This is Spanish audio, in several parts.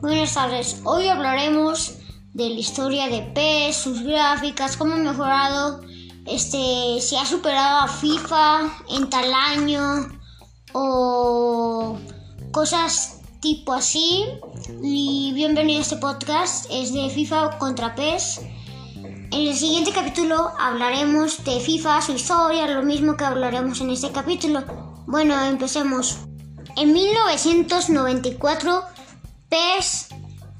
Buenas tardes, hoy hablaremos de la historia de PES, sus gráficas, cómo ha mejorado, este, si ha superado a FIFA en tal año o cosas tipo así. Y bienvenido a este podcast, es de FIFA contra PES. En el siguiente capítulo hablaremos de FIFA, su historia, lo mismo que hablaremos en este capítulo. Bueno, empecemos. En 1994, PES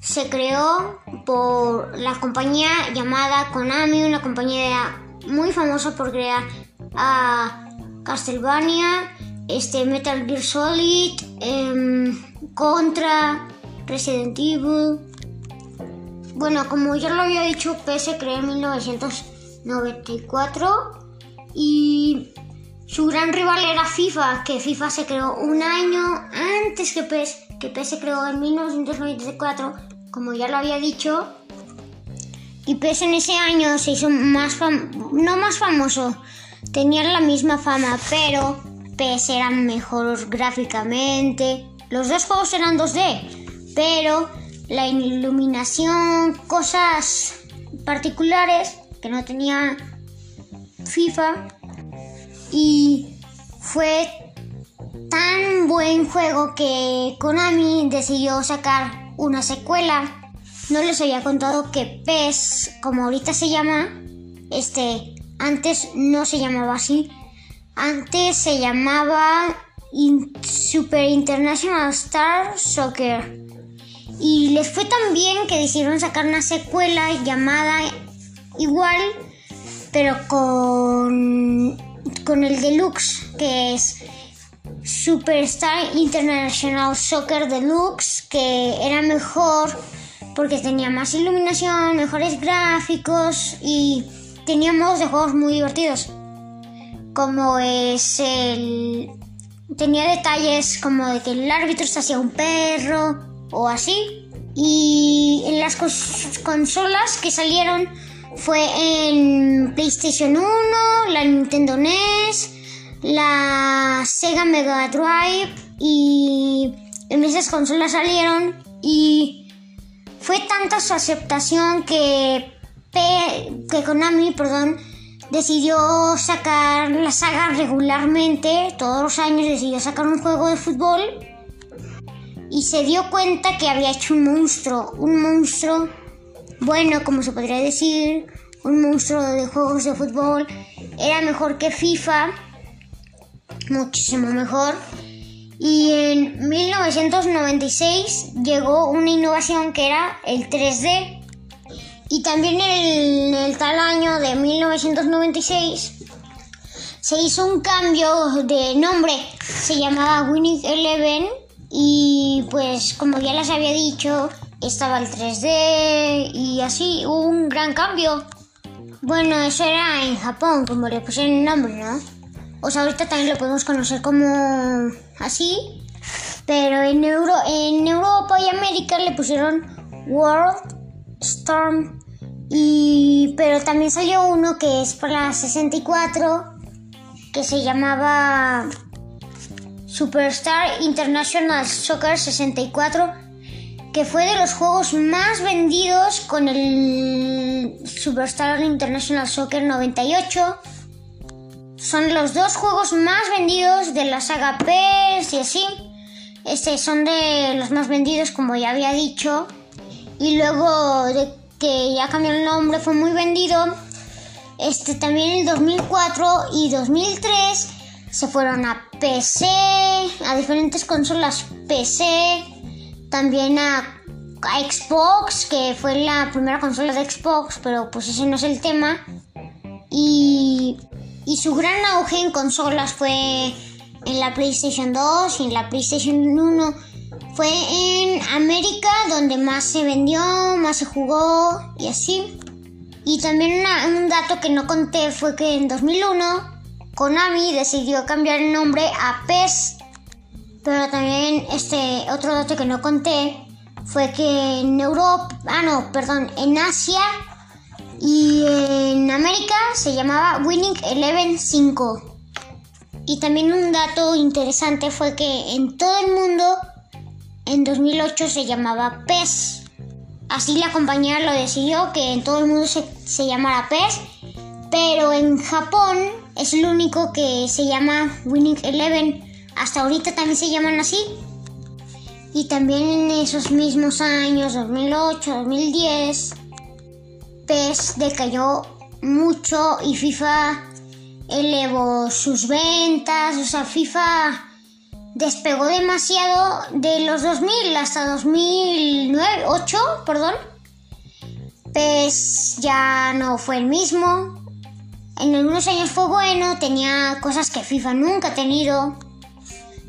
se creó por la compañía llamada Konami, una compañía muy famosa por crear a Castlevania, este Metal Gear Solid, em, Contra, Resident Evil. Bueno, como ya lo había dicho, PES se creó en 1994 y su gran rival era FIFA, que FIFA se creó un año antes que PES, que PES se creó en 1994 como ya lo había dicho. Y PES en ese año se hizo más no más famoso, tenía la misma fama, pero PES era mejor gráficamente. Los dos juegos eran 2D, pero la iluminación, cosas particulares que no tenía FIFA y fue tan buen juego que Konami decidió sacar una secuela. No les había contado que PES, como ahorita se llama, este, antes no se llamaba así. Antes se llamaba Super International Star Soccer. Y les fue tan bien que decidieron sacar una secuela llamada igual, pero con, con el deluxe, que es Superstar International Soccer Deluxe, que era mejor porque tenía más iluminación, mejores gráficos y tenía modos de juegos muy divertidos. Como es el. Tenía detalles como de que el árbitro se hacía un perro o así. Y en las consolas que salieron fue en PlayStation 1, la Nintendo NES, la Sega Mega Drive y en esas consolas salieron y fue tanta su aceptación que, que Konami perdón, decidió sacar la saga regularmente, todos los años decidió sacar un juego de fútbol y se dio cuenta que había hecho un monstruo, un monstruo, bueno, como se podría decir, un monstruo de juegos de fútbol, era mejor que FIFA muchísimo mejor. Y en 1996 llegó una innovación que era el 3D. Y también en el, tal año de 1996 se hizo un cambio de nombre. Se llamaba Winning Eleven y pues como ya les había dicho, estaba el 3D y así hubo un gran cambio. Bueno, eso era en Japón, como le pusieron el nombre, ¿no? O sea, ahorita también lo podemos conocer como así. Pero en, Euro, en Europa y América le pusieron World Storm. Y, pero también salió uno que es para 64 que se llamaba Superstar International Soccer 64 que fue de los juegos más vendidos con el Superstar International Soccer 98 son los dos juegos más vendidos de la saga PES y así. Este son de los más vendidos, como ya había dicho. Y luego de que ya cambió el nombre, fue muy vendido. Este también en 2004 y 2003 se fueron a PC, a diferentes consolas PC, también a, Xbox, que fue la primera consola de Xbox, pero pues ese no es el tema. Y y su gran auge en consolas fue en la PlayStation 2 y en la PlayStation 1. Fue en América donde más se vendió, más se jugó y así. Y también un dato que no conté fue que en 2001 Konami decidió cambiar el nombre a PES. Pero también este otro dato que no conté fue que en Europa, ah no, perdón, en Asia y en América se llamaba Winning Eleven 5. Y también un dato interesante fue que en todo el mundo en 2008 se llamaba PES. Así la compañía lo decidió que en todo el mundo se, se llamara PES. Pero en Japón es el único que se llama Winning Eleven. Hasta ahorita también se llaman así. Y también en esos mismos años, 2008, 2010, PES decayó mucho y FIFA elevó sus ventas. O sea, FIFA despegó demasiado de los 2000 hasta 2009, 8, perdón. PES ya no fue el mismo. En algunos años fue bueno, tenía cosas que FIFA nunca ha tenido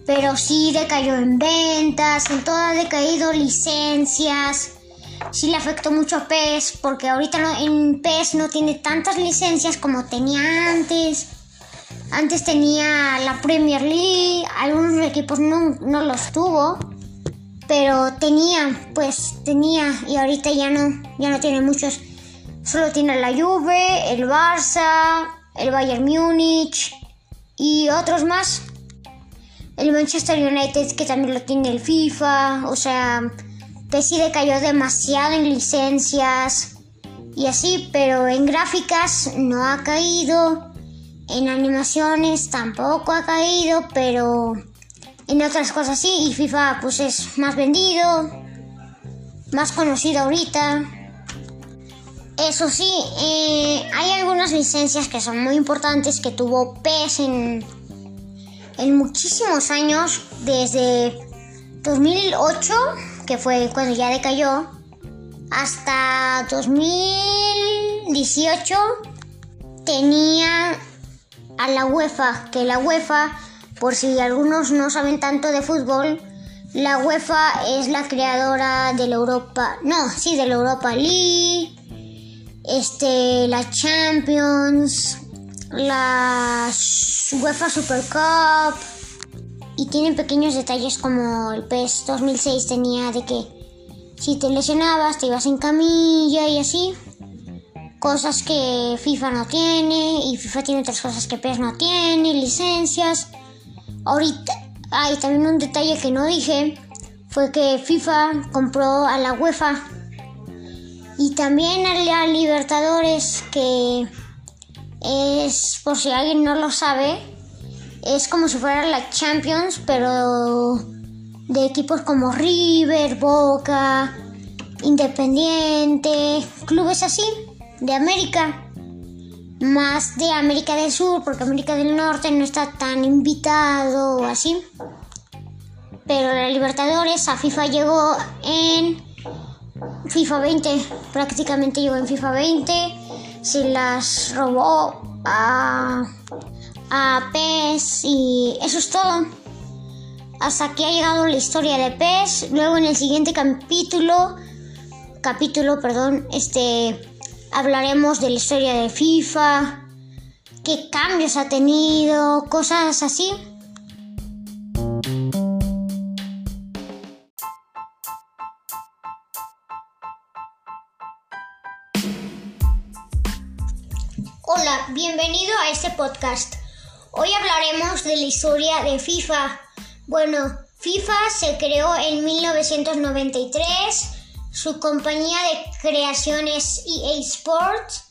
pero sí decayó en ventas, en todo ha decaído licencias. Sí le afectó mucho a PES porque ahorita no, en PES no tiene tantas licencias como tenía antes. Antes tenía la Premier League, algunos equipos no, no los tuvo, pero tenía, pues tenía y ahorita ya no, ya no tiene muchos. Solo tiene la Juve, el Barça, el Bayern Múnich y otros más el Manchester United que también lo tiene el FIFA, o sea, sí decayó demasiado en licencias y así, pero en gráficas no ha caído, en animaciones tampoco ha caído, pero en otras cosas sí, y FIFA pues es más vendido, más conocido ahorita. Eso sí, eh, hay algunas licencias que son muy importantes que tuvo PES en en muchísimos años, desde 2008, que fue cuando ya decayó, hasta 2018 tenía a la UEFA, que la UEFA, por si algunos no saben tanto de fútbol, la UEFA es la creadora de la Europa, no, sí, de la Europa League, este, la Champions, la UEFA Super Cup y tienen pequeños detalles como el PES 2006 tenía de que si te lesionabas te ibas en camilla y así. Cosas que FIFA no tiene y FIFA tiene otras cosas que PES no tiene, licencias. Ahorita hay también un detalle que no dije, fue que FIFA compró a la UEFA y también a la Libertadores que es, por si alguien no lo sabe, es como si fuera la Champions, pero de equipos como River, Boca, Independiente, clubes así, de América. Más de América del Sur, porque América del Norte no está tan invitado o así. Pero la Libertadores a FIFA llegó en FIFA 20, prácticamente llegó en FIFA 20 se las robó a, a PES y eso es todo. Hasta aquí ha llegado la historia de PES. Luego en el siguiente capítulo, capítulo, perdón, este hablaremos de la historia de FIFA, qué cambios ha tenido, cosas así. Hola, bienvenido a este podcast. Hoy hablaremos de la historia de FIFA. Bueno, FIFA se creó en 1993. Su compañía de creación es EA Sports.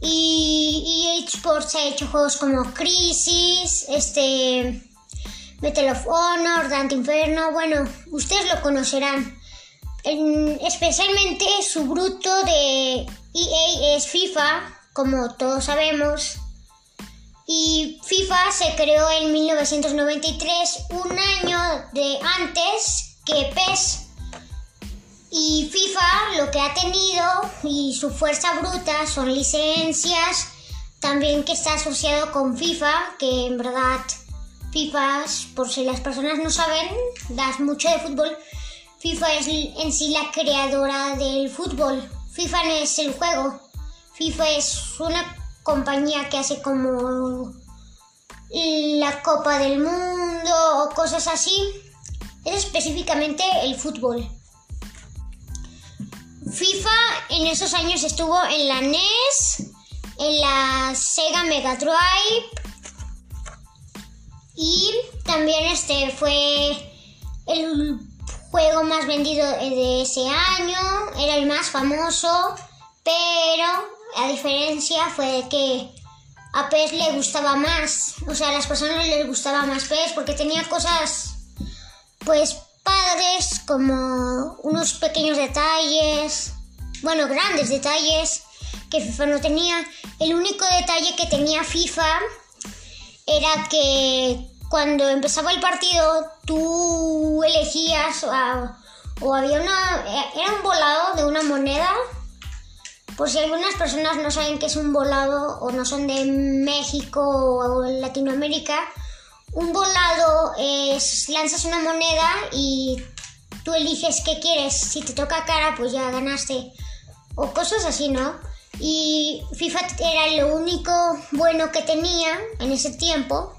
Y EA Sports ha hecho juegos como Crisis, este, Battle of Honor, Dante Inferno. Bueno, ustedes lo conocerán. especialmente su bruto de EA es FIFA como todos sabemos. Y FIFA se creó en 1993, un año de antes que PES. Y FIFA lo que ha tenido y su fuerza bruta son licencias, también que está asociado con FIFA, que en verdad FIFA, por si las personas no saben, das mucho de fútbol. FIFA es en sí la creadora del fútbol. FIFA no es el juego, FIFA es una compañía que hace como la Copa del Mundo o cosas así. Es específicamente el fútbol. FIFA en esos años estuvo en la NES, en la Sega Mega Drive Y también este fue el juego más vendido de ese año, era el más famoso, pero a diferencia fue que a PES le gustaba más, o sea, a las personas les gustaba más PES porque tenía cosas, pues, padres, como unos pequeños detalles, bueno, grandes detalles que FIFA no tenía. El único detalle que tenía FIFA era que cuando empezaba el partido tú elegías o había una era un volado de una moneda por si algunas personas no saben qué es un volado o no son de México o Latinoamérica un volado es lanzas una moneda y tú eliges qué quieres. Si te toca cara pues ya ganaste. O cosas así no y FIFA era lo único bueno que tenía en ese tiempo.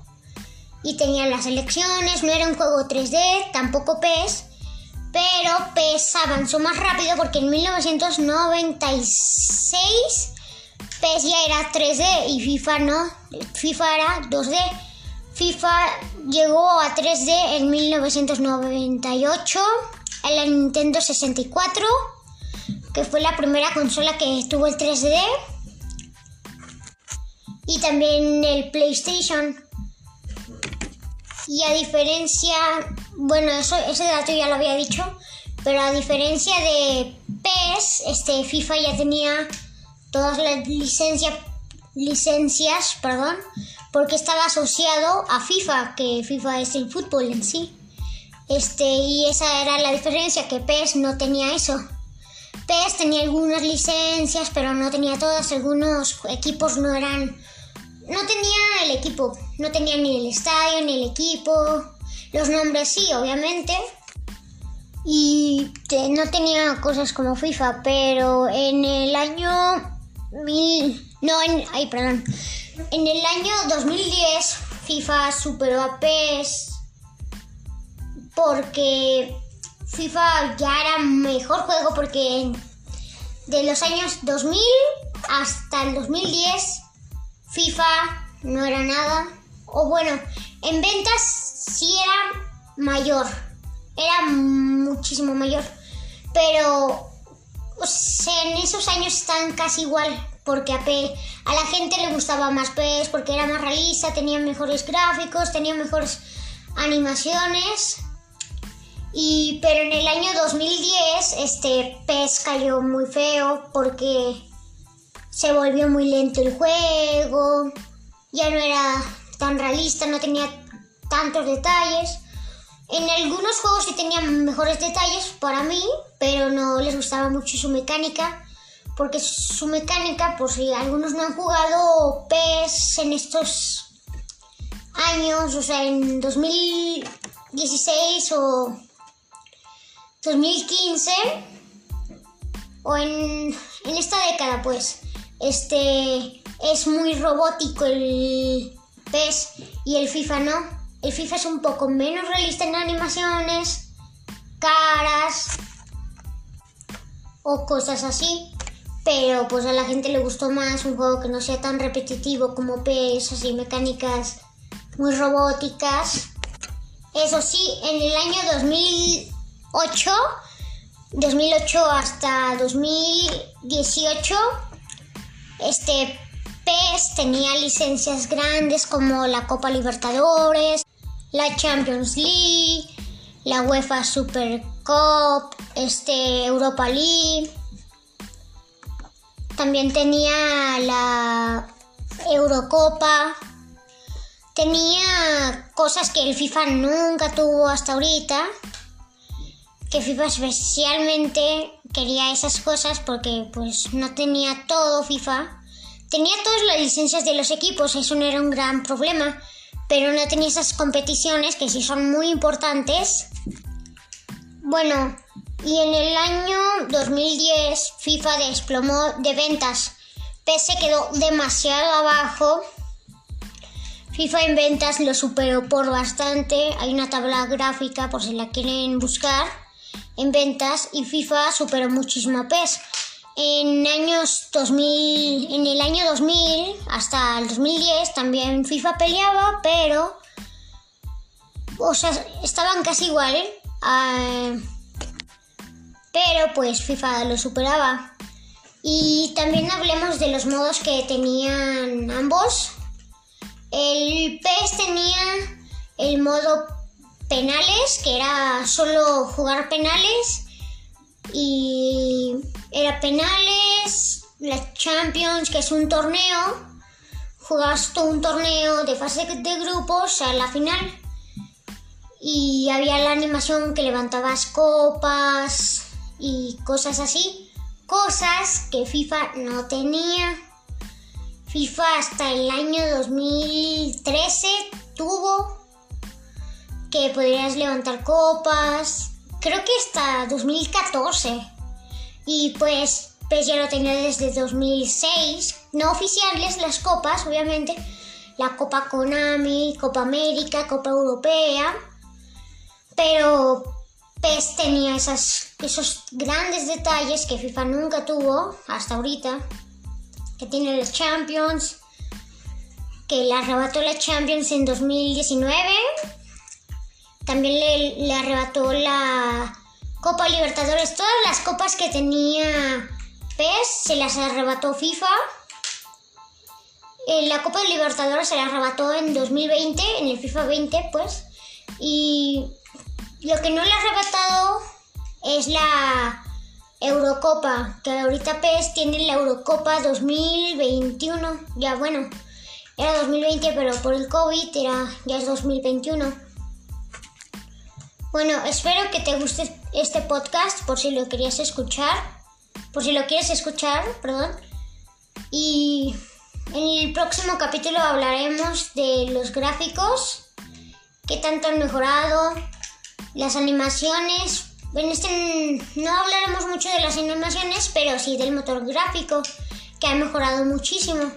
Y tenía las elecciones, no era un juego 3D, tampoco PES, pero PES avanzó más rápido porque en 1996 PES ya era 3D y FIFA no, FIFA era 2D. FIFA llegó a 3D en 1998 en la Nintendo 64, que fue la primera consola que tuvo el 3D. Y también el PlayStation y a diferencia, bueno, eso, ese dato ya lo había dicho, pero a diferencia de PES, este, FIFA ya tenía todas las licencias, licencias, perdón, porque estaba asociado a FIFA, que FIFA es el fútbol en sí. Este, y esa era la diferencia, que PES no tenía eso. PES tenía algunas licencias, pero no tenía todas. Algunos equipos no eran no tenía el equipo, no tenía ni el estadio, ni el equipo. Los nombres sí, obviamente. Y no tenía cosas como FIFA, pero en el año mil, no, en, ay, perdón. En el año 2010 FIFA superó a PES porque FIFA ya era mejor juego porque de los años 2000 hasta el 2010 FIFA no era nada. O bueno, en ventas sí era mayor. Era muchísimo mayor. Pero en esos años están casi igual. Porque a, a la gente le gustaba más PES porque era más realista, tenía mejores gráficos, tenía mejores animaciones. Y, pero en el año 2010 este PES cayó muy feo porque se volvió muy lento el juego, ya no era tan realista, no tenía tantos detalles. En algunos juegos sí tenían mejores detalles para mí, pero no les gustaba mucho su mecánica, porque su mecánica, por si algunos no han jugado PES en estos años, o sea, en 2016 o 2015, o en, en esta década, pues este es muy robótico el PES y el FIFA no. El FIFA es un poco menos realista en animaciones, caras o cosas así. Pero pues a la gente le gustó más un juego que no sea tan repetitivo como PES, así mecánicas muy robóticas. Eso sí, en el año 2008, 2008 hasta 2018, este Tenía licencias grandes como la Copa Libertadores, la Champions League, la UEFA Super Cup, este Europa League. También tenía la Eurocopa. Tenía cosas que el FIFA nunca tuvo hasta ahorita. Que FIFA especialmente quería esas cosas porque pues no tenía todo FIFA. Tenía todas las licencias de los equipos, eso no era un gran problema, pero no tenía esas competiciones que sí son muy importantes. Bueno, y en el año 2010 FIFA desplomó de ventas. PES quedó demasiado abajo. FIFA en ventas lo superó por bastante. Hay una tabla gráfica por si la quieren buscar en ventas y FIFA superó muchísimo a PES. En años 2000, en el año 2000 hasta el 2010 también FIFA peleaba, pero o sea, estaban casi igual, ¿eh? Ah, pero pues FIFA lo superaba. Y también hablemos de los modos que tenían ambos. El PES tenía el modo penales, que era solo jugar penales. Y era penales, la Champions, que es un torneo. Jugabas todo un torneo de fase de grupos a la final. Y había la animación que levantabas copas y cosas así cosas que FIFA no tenía. FIFA hasta el año 2013 tuvo que podrías levantar copas. Creo que hasta 2014. Y pues pues ya lo tenía desde 2006. No oficiales las copas, obviamente. La Copa Konami, Copa América, Copa Europea. Pero PES tenía esos grandes detalles que FIFA nunca tuvo hasta ahorita, que tiene los Champions, que le arrebató la Champions en 2019, también le, le arrebató la Copa Libertadores, todas las copas que tenía PES se las arrebató FIFA. Eh, la Copa Libertadores se la arrebató en 2020, en el FIFA 20, pues. Y lo que no le ha arrebatado es la Eurocopa, que ahorita PES tiene la Eurocopa 2021. Ya bueno, era 2020, pero por el COVID era, ya es 2021. Bueno, espero que te guste este podcast por si lo querías escuchar. Por si lo quieres escuchar, perdón. Y en el próximo capítulo hablaremos de los gráficos, qué tanto han mejorado, las animaciones, en este no hablaremos mucho de las animaciones, pero sí del motor gráfico, que ha mejorado muchísimo.